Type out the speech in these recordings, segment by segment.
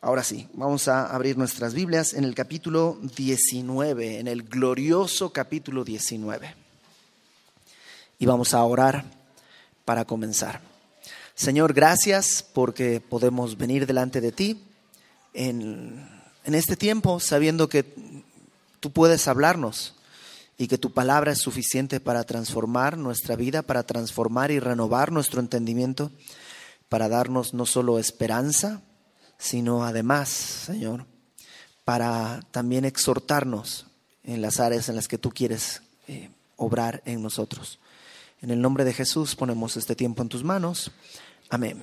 Ahora sí, vamos a abrir nuestras Biblias en el capítulo 19, en el glorioso capítulo 19. Y vamos a orar para comenzar. Señor, gracias porque podemos venir delante de ti en, en este tiempo sabiendo que tú puedes hablarnos y que tu palabra es suficiente para transformar nuestra vida, para transformar y renovar nuestro entendimiento, para darnos no solo esperanza, sino además, Señor, para también exhortarnos en las áreas en las que tú quieres eh, obrar en nosotros. En el nombre de Jesús ponemos este tiempo en tus manos. Amén.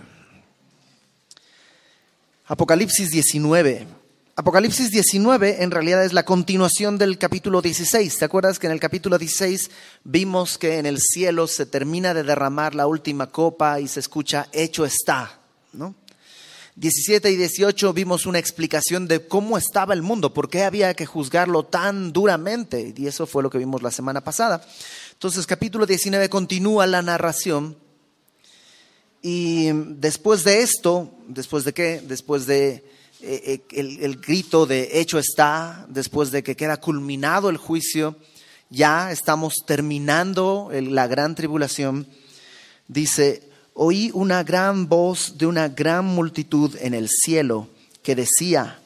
Apocalipsis 19. Apocalipsis 19 en realidad es la continuación del capítulo 16. ¿Te acuerdas que en el capítulo 16 vimos que en el cielo se termina de derramar la última copa y se escucha, hecho está, ¿no? 17 y 18 vimos una explicación de cómo estaba el mundo, por qué había que juzgarlo tan duramente, y eso fue lo que vimos la semana pasada. Entonces, capítulo 19 continúa la narración, y después de esto, después de qué? Después de eh, eh, el, grito de hecho está, después de que queda culminado el juicio, ya estamos terminando la gran tribulación, dice, oí una gran voz de una gran multitud en el cielo que decía,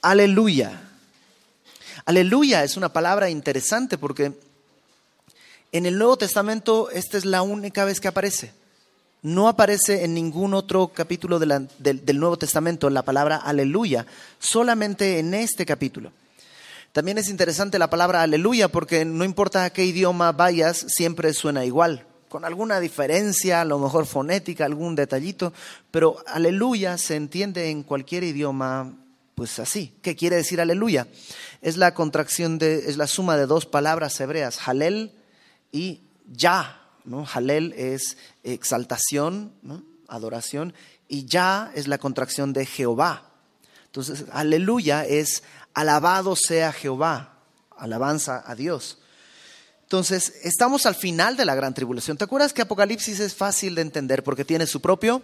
aleluya. Aleluya es una palabra interesante porque en el Nuevo Testamento esta es la única vez que aparece. No aparece en ningún otro capítulo del, del Nuevo Testamento la palabra aleluya, solamente en este capítulo. También es interesante la palabra aleluya porque no importa a qué idioma vayas, siempre suena igual con alguna diferencia, a lo mejor fonética, algún detallito, pero aleluya se entiende en cualquier idioma pues así. ¿Qué quiere decir aleluya? Es la contracción de, es la suma de dos palabras hebreas, halel y ya. ¿no? Halel es exaltación, adoración, y ya es la contracción de Jehová. Entonces, aleluya es alabado sea Jehová, alabanza a Dios. Entonces, estamos al final de la gran tribulación. ¿Te acuerdas que Apocalipsis es fácil de entender porque tiene su propio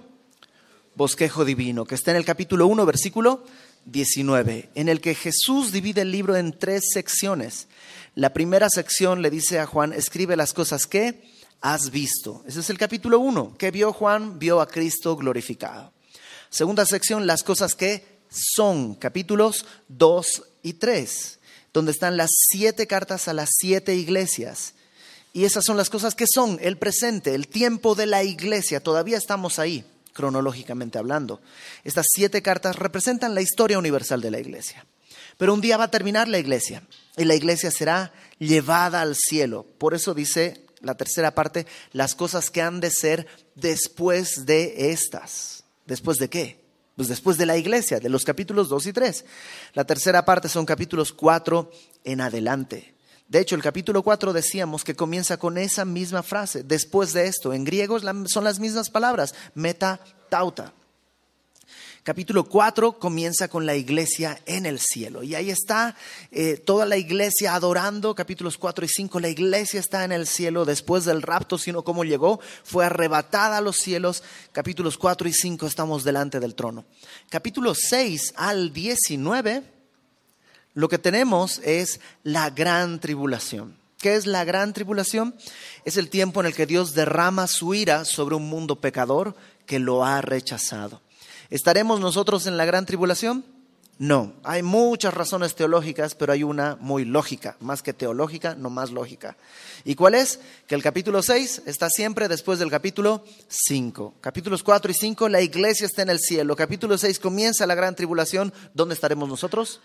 bosquejo divino, que está en el capítulo 1, versículo 19, en el que Jesús divide el libro en tres secciones. La primera sección le dice a Juan, escribe las cosas que has visto. Ese es el capítulo 1. ¿Qué vio Juan? Vio a Cristo glorificado. Segunda sección, las cosas que son, capítulos 2 y 3 donde están las siete cartas a las siete iglesias. Y esas son las cosas que son el presente, el tiempo de la iglesia. Todavía estamos ahí, cronológicamente hablando. Estas siete cartas representan la historia universal de la iglesia. Pero un día va a terminar la iglesia y la iglesia será llevada al cielo. Por eso dice la tercera parte, las cosas que han de ser después de estas. ¿Después de qué? Pues después de la iglesia, de los capítulos 2 y 3. La tercera parte son capítulos 4 en adelante. De hecho, el capítulo 4 decíamos que comienza con esa misma frase. Después de esto, en griego son las mismas palabras, meta, tauta capítulo 4 comienza con la iglesia en el cielo. Y ahí está eh, toda la iglesia adorando, capítulos 4 y 5, la iglesia está en el cielo después del rapto, sino cómo llegó, fue arrebatada a los cielos. Capítulos 4 y 5 estamos delante del trono. Capítulos 6 al 19, lo que tenemos es la gran tribulación. ¿Qué es la gran tribulación? Es el tiempo en el que Dios derrama su ira sobre un mundo pecador que lo ha rechazado. ¿Estaremos nosotros en la gran tribulación? No, hay muchas razones teológicas, pero hay una muy lógica, más que teológica, no más lógica. ¿Y cuál es? Que el capítulo 6 está siempre después del capítulo 5. Capítulos 4 y 5, la iglesia está en el cielo. Capítulo 6 comienza la gran tribulación. ¿Dónde estaremos nosotros?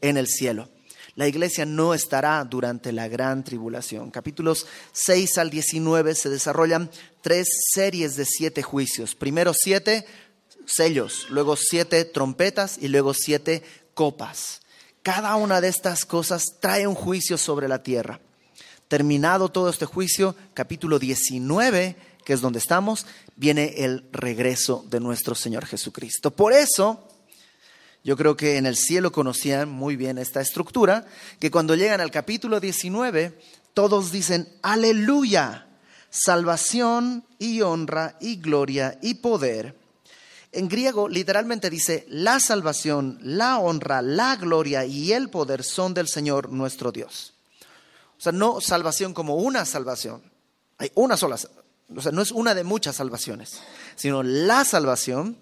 En el cielo. La iglesia no estará durante la gran tribulación. Capítulos 6 al 19 se desarrollan tres series de siete juicios. Primero siete sellos, luego siete trompetas y luego siete copas. Cada una de estas cosas trae un juicio sobre la tierra. Terminado todo este juicio, capítulo 19, que es donde estamos, viene el regreso de nuestro Señor Jesucristo. Por eso, yo creo que en el cielo conocían muy bien esta estructura, que cuando llegan al capítulo 19, todos dicen, aleluya, salvación y honra y gloria y poder En griego literalmente dice, la salvación, la honra, la gloria y el poder son del Señor nuestro Dios. O sea, no salvación como una salvación. Hay una sola, o sea, no es una de muchas salvaciones, sino la salvación,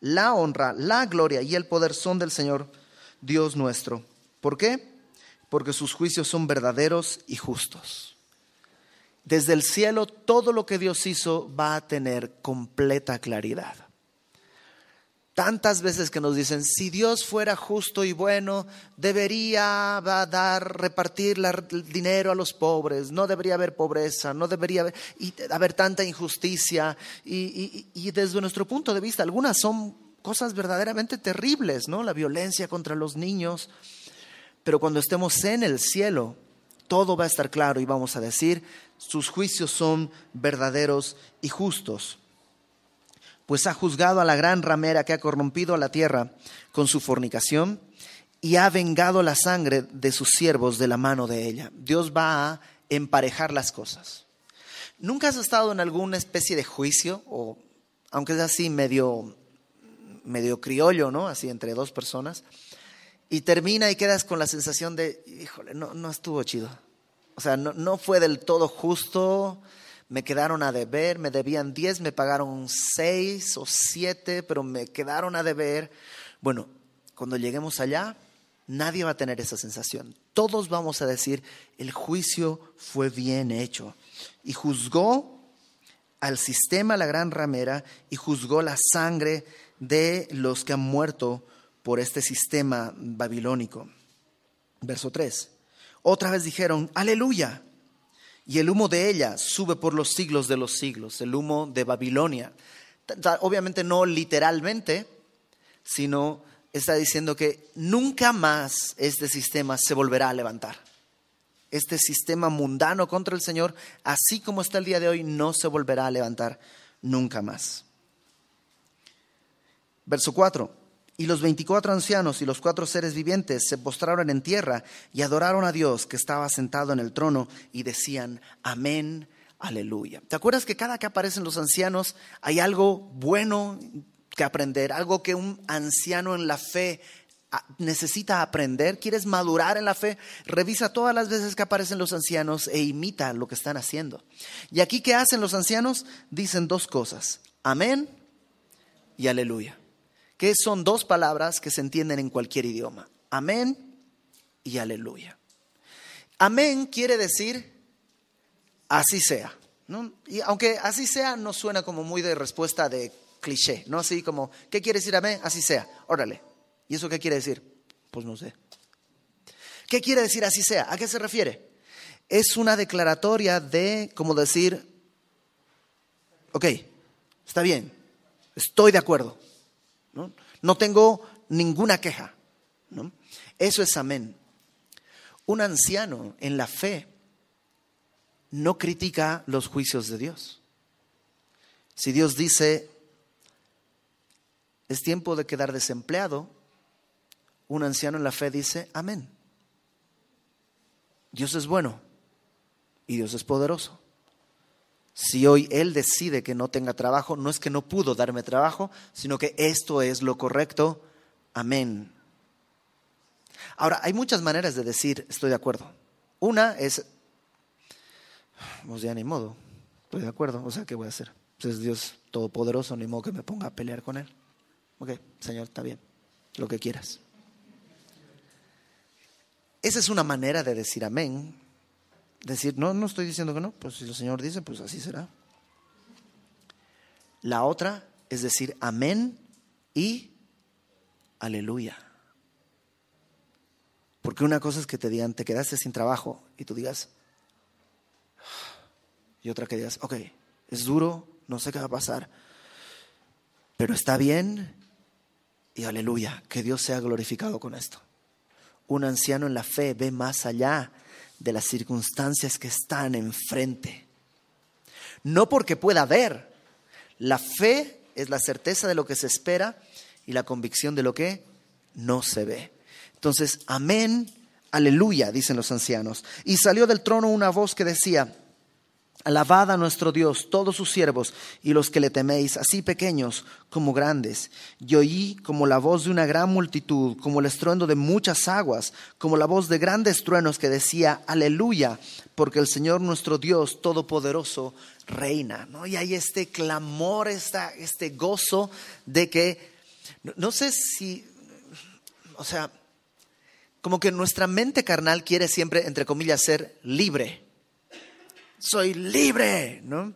la honra, la gloria y el poder son del Señor Dios nuestro. ¿Por qué? Porque sus juicios son verdaderos y justos. Desde el cielo todo lo que Dios hizo va a tener completa claridad. Tantas veces que nos dicen, si Dios fuera justo y bueno, debería dar, repartir el dinero a los pobres, no debería haber pobreza, no debería haber, tanta injusticia. Y, desde nuestro punto de vista, algunas son cosas verdaderamente terribles, ¿no? La violencia contra los niños. Pero cuando estemos en el cielo, todo va a estar claro y vamos a decir, sus juicios son verdaderos y justos pues ha juzgado a la gran ramera que ha corrompido a la tierra con su fornicación y ha vengado la sangre de sus siervos de la mano de ella. Dios va a emparejar las cosas. ¿Nunca has estado en alguna especie de juicio, o aunque es así medio, medio criollo, ¿no? Así entre dos personas, y termina y quedas con la sensación de, híjole, no, no estuvo chido. O sea, no, no fue del todo justo, me quedaron a deber, me debían 10, me pagaron 6 o 7, pero me quedaron a deber. Bueno, cuando lleguemos allá, nadie va a tener esa sensación. Todos vamos a decir, el juicio fue bien hecho. Y juzgó al sistema la gran ramera y juzgó la sangre de los que han muerto por este sistema babilónico. Verso 3. Otra vez dijeron, aleluya y el humo de ella sube por los siglos de los siglos, el humo de Babilonia. Obviamente no literalmente, sino está diciendo que nunca más este sistema se volverá a levantar. Este sistema mundano contra el Señor, así como está el día de hoy, no se volverá a levantar nunca más. Verso 4. Y los veinticuatro ancianos y los cuatro seres vivientes se postraron en tierra y adoraron a Dios que estaba sentado en el trono y decían, amén, aleluya. ¿Te acuerdas que cada que aparecen los ancianos hay algo bueno que aprender, algo que un anciano en la fe ah, necesita aprender? ¿Quieres madurar en la fe? Revisa todas las veces que aparecen los ancianos e imita lo que están haciendo. Y aquí, ¿qué hacen los ancianos? Dicen dos cosas, amén y aleluya que son dos palabras que se entienden en cualquier idioma. Amén y aleluya. Amén quiere decir así sea. Y aunque así sea, no suena como muy de respuesta de cliché, ¿no? Así como, ¿qué quiere decir amén? Así sea. Órale. ¿Y eso qué quiere decir? Pues no sé. ¿Qué quiere decir así sea? ¿A qué se refiere? Es una declaratoria de, como decir, ok, está bien, estoy de acuerdo. ¿No? tengo ninguna queja. Eso es amén. Un anciano en la fe no critica los juicios de Dios. Si Dios dice, es tiempo de quedar desempleado, un anciano en la fe dice, amén. Dios es bueno y Dios es poderoso. Si hoy Él decide que no tenga trabajo, no es que no pudo darme trabajo, sino que esto es lo correcto. Amén. Ahora, hay muchas maneras de decir estoy de acuerdo. Una es, pues ya ni modo, estoy de acuerdo, o sea, ¿qué voy a hacer? Pues es Dios todopoderoso, ni modo que me ponga a pelear con Él. Ok, Señor, está bien, lo que quieras. Esa es una manera de decir amén, Decir, no, no estoy diciendo que no, pues si el Señor dice, pues así será. La otra es decir amén y aleluya. Porque una cosa es que te digan, te quedaste sin trabajo y tú digas, y otra que digas, ok, es duro, no sé qué va a pasar, pero está bien y aleluya, que Dios sea glorificado con esto. Un anciano en la fe ve más allá de las circunstancias que están enfrente. No porque pueda ver. La fe es la certeza de lo que se espera y la convicción de lo que no se ve. Entonces, amén, aleluya, dicen los ancianos. Y salió del trono una voz que decía, Alabad a nuestro Dios, todos sus siervos y los que le teméis, así pequeños como grandes. Y oí como la voz de una gran multitud, como el estruendo de muchas aguas, como la voz de grandes truenos que decía, aleluya, porque el Señor nuestro Dios Todopoderoso reina. ¿no? Y hay este clamor, este gozo de que, no sé si, o sea, como que nuestra mente carnal quiere siempre, entre comillas, ser libre soy libre, ¿no?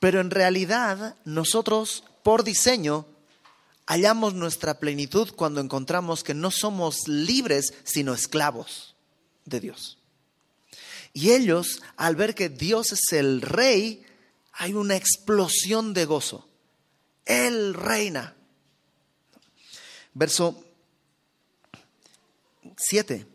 Pero en realidad nosotros, por diseño, hallamos nuestra plenitud cuando encontramos que no somos libres, sino esclavos de Dios. Y ellos, al ver que Dios es el rey, hay una explosión de gozo. Él reina. Verso 7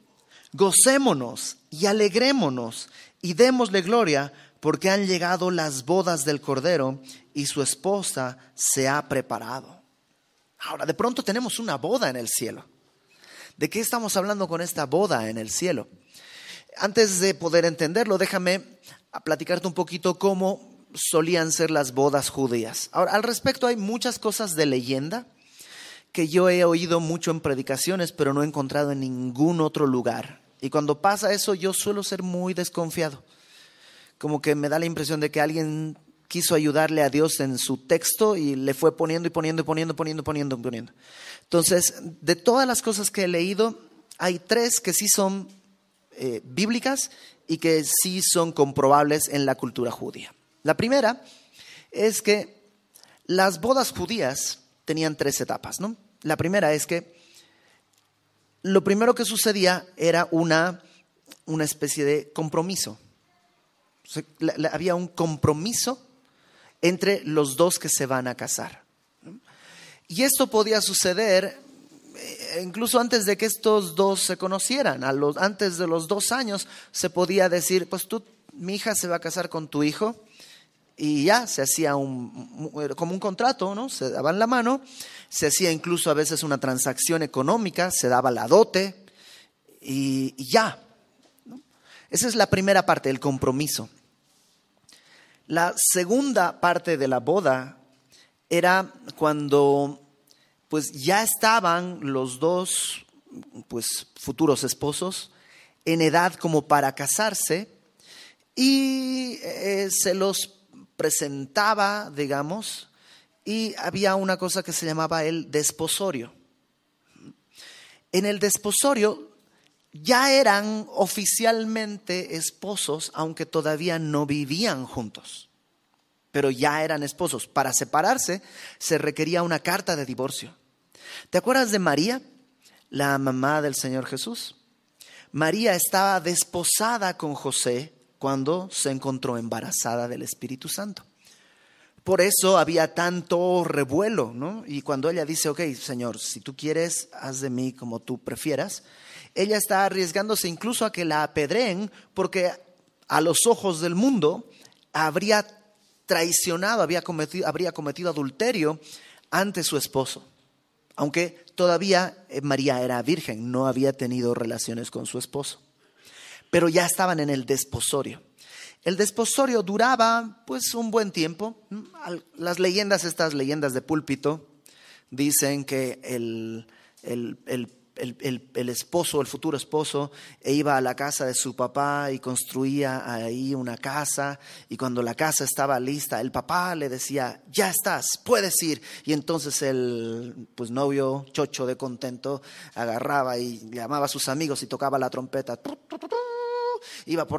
gocémonos y alegrémonos y démosle gloria porque han llegado las bodas del Cordero y su esposa se ha preparado. Ahora, de pronto tenemos una boda en el cielo. ¿De qué estamos hablando con esta boda en el cielo? Antes de poder entenderlo, déjame platicarte un poquito cómo solían ser las bodas judías. Ahora, al respecto hay muchas cosas de leyenda que yo he oído mucho en predicaciones, pero no he encontrado en ningún otro lugar. Y cuando pasa eso, yo suelo ser muy desconfiado. Como que me da la impresión de que alguien quiso ayudarle a Dios en su texto y le fue poniendo y poniendo y poniendo, poniendo, poniendo, poniendo. Entonces, de todas las cosas que he leído, hay tres que sí son eh, bíblicas y que sí son comprobables en la cultura judía. La primera es que las bodas judías tenían tres etapas, ¿no? La primera es que lo primero que sucedía era una, una especie de compromiso. había un compromiso entre los dos que se van a casar. Y esto podía suceder eh, incluso antes de que estos dos se conocieran, antes de los dos años se podía decir, pues tú, mi hija se va a casar con tu hijo, y ya se hacía un, como un contrato, ¿no? Se daban la mano, se hacía incluso a veces una transacción económica, se daba la dote y, ya. Esa es la primera parte, el compromiso. La segunda parte de la boda era cuando pues ya estaban los dos pues futuros esposos en edad como para casarse y eh, se los presentaba, digamos, y había una cosa que se llamaba el desposorio. En el desposorio ya eran oficialmente esposos, aunque todavía no vivían juntos, pero ya eran esposos. Para separarse se requería una carta de divorcio. ¿Te acuerdas de María, la mamá del Señor Jesús? María estaba desposada con José cuando se encontró embarazada del Espíritu Santo. Por eso había tanto revuelo, ¿no? Y cuando ella dice, ok, Señor, si tú quieres, haz de mí como tú prefieras, ella está arriesgándose incluso a que la apedreen porque a los ojos del mundo habría traicionado, cometido, habría cometido adulterio ante su esposo. Aunque todavía eh, María era virgen, no había tenido relaciones con su esposo pero ya estaban en el desposorio. El desposorio duraba pues un buen tiempo. Las leyendas, estas leyendas de púlpito, dicen que el, el, esposo, el futuro esposo, iba a la casa de su papá y construía ahí una casa y cuando la casa estaba lista, el papá le decía, ya estás, puedes ir. Y entonces el pues, novio, chocho de contento, agarraba y llamaba a sus amigos y tocaba la trompeta iba por